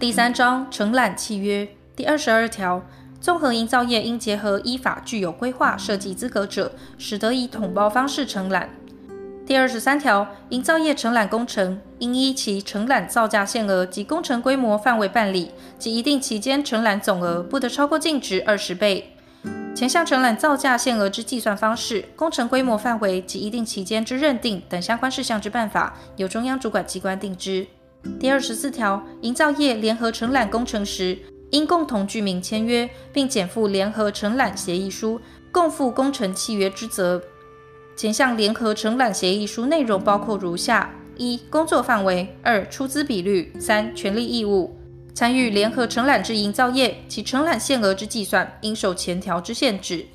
第三章承揽契约第二十二条，综合营造业应结合依法具有规划设计资格者，使得以统包方式承揽。第二十三条，营造业承揽工程应依其承揽造价限额及工程规模范围办理，即一定期间承揽总额不得超过净值二十倍。前项承揽造价限额之计算方式、工程规模范围及一定期间之认定等相关事项之办法，由中央主管机关定之。第二十四条，营造业联合承揽工程时，应共同具名签约，并减负联合承揽协议书，共负工程契约之责。前项联合承揽协议书内容包括如下：一、工作范围；二、出资比率；三、权利义务。参与联合承揽之营造业，其承揽限额之计算，应受前条之限制。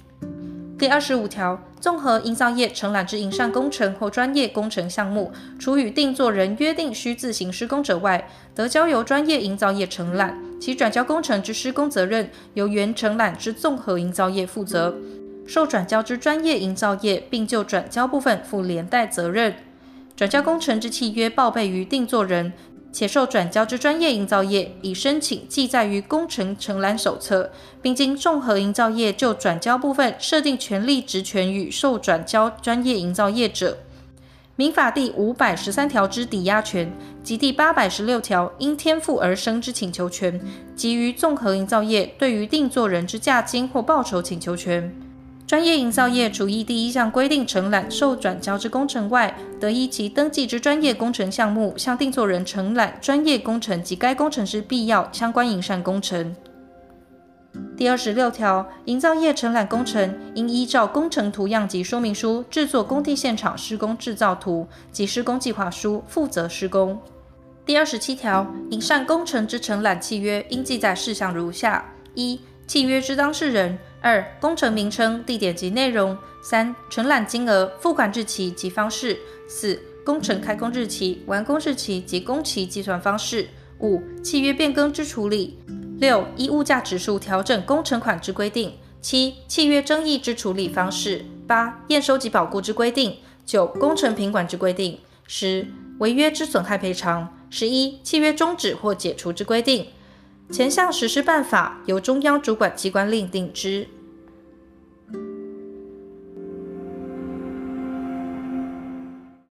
第二十五条，综合营造业承揽之营缮工程或专业工程项目，除与定作人约定需自行施工者外，得交由专业营造业承揽，其转交工程之施工责任由原承揽之综合营造业负责，受转交之专业营造业并就转交部分负连带责任。转交工程之契约报备于定作人。且受转交之专业营造业已申请记载于工程承揽手册，并经综合营造业就转交部分设定权利职权与受转交专业营造业者，民法第五百十三条之抵押权及第八百十六条因天赋而生之请求权，及于综合营造业对于定作人之价金或报酬请求权。专业营造业除依第一项规定承揽受转交之工程外，得依其登记之专业工程项目向定作人承揽专业工程及该工程之必要相关营缮工程。第二十六条，营造业承揽工程应依照工程图样及说明书制作工地现场施工制造图及施工计划书，负责施工。第二十七条，营缮工程之承揽契约应记载事项如下：一、契约之当事人。二、工程名称、地点及内容；三、承揽金额、付款日期及方式；四、工程开工日期、完工日期及工期计算方式；五、契约变更之处理；六、依物价指数调整工程款之规定；七、契约争议之处理方式；八、验收及保固之规定；九、工程品管之规定；十、违约之损害赔偿；十一、契约终止或解除之规定。前项实施办法由中央主管机关另定之。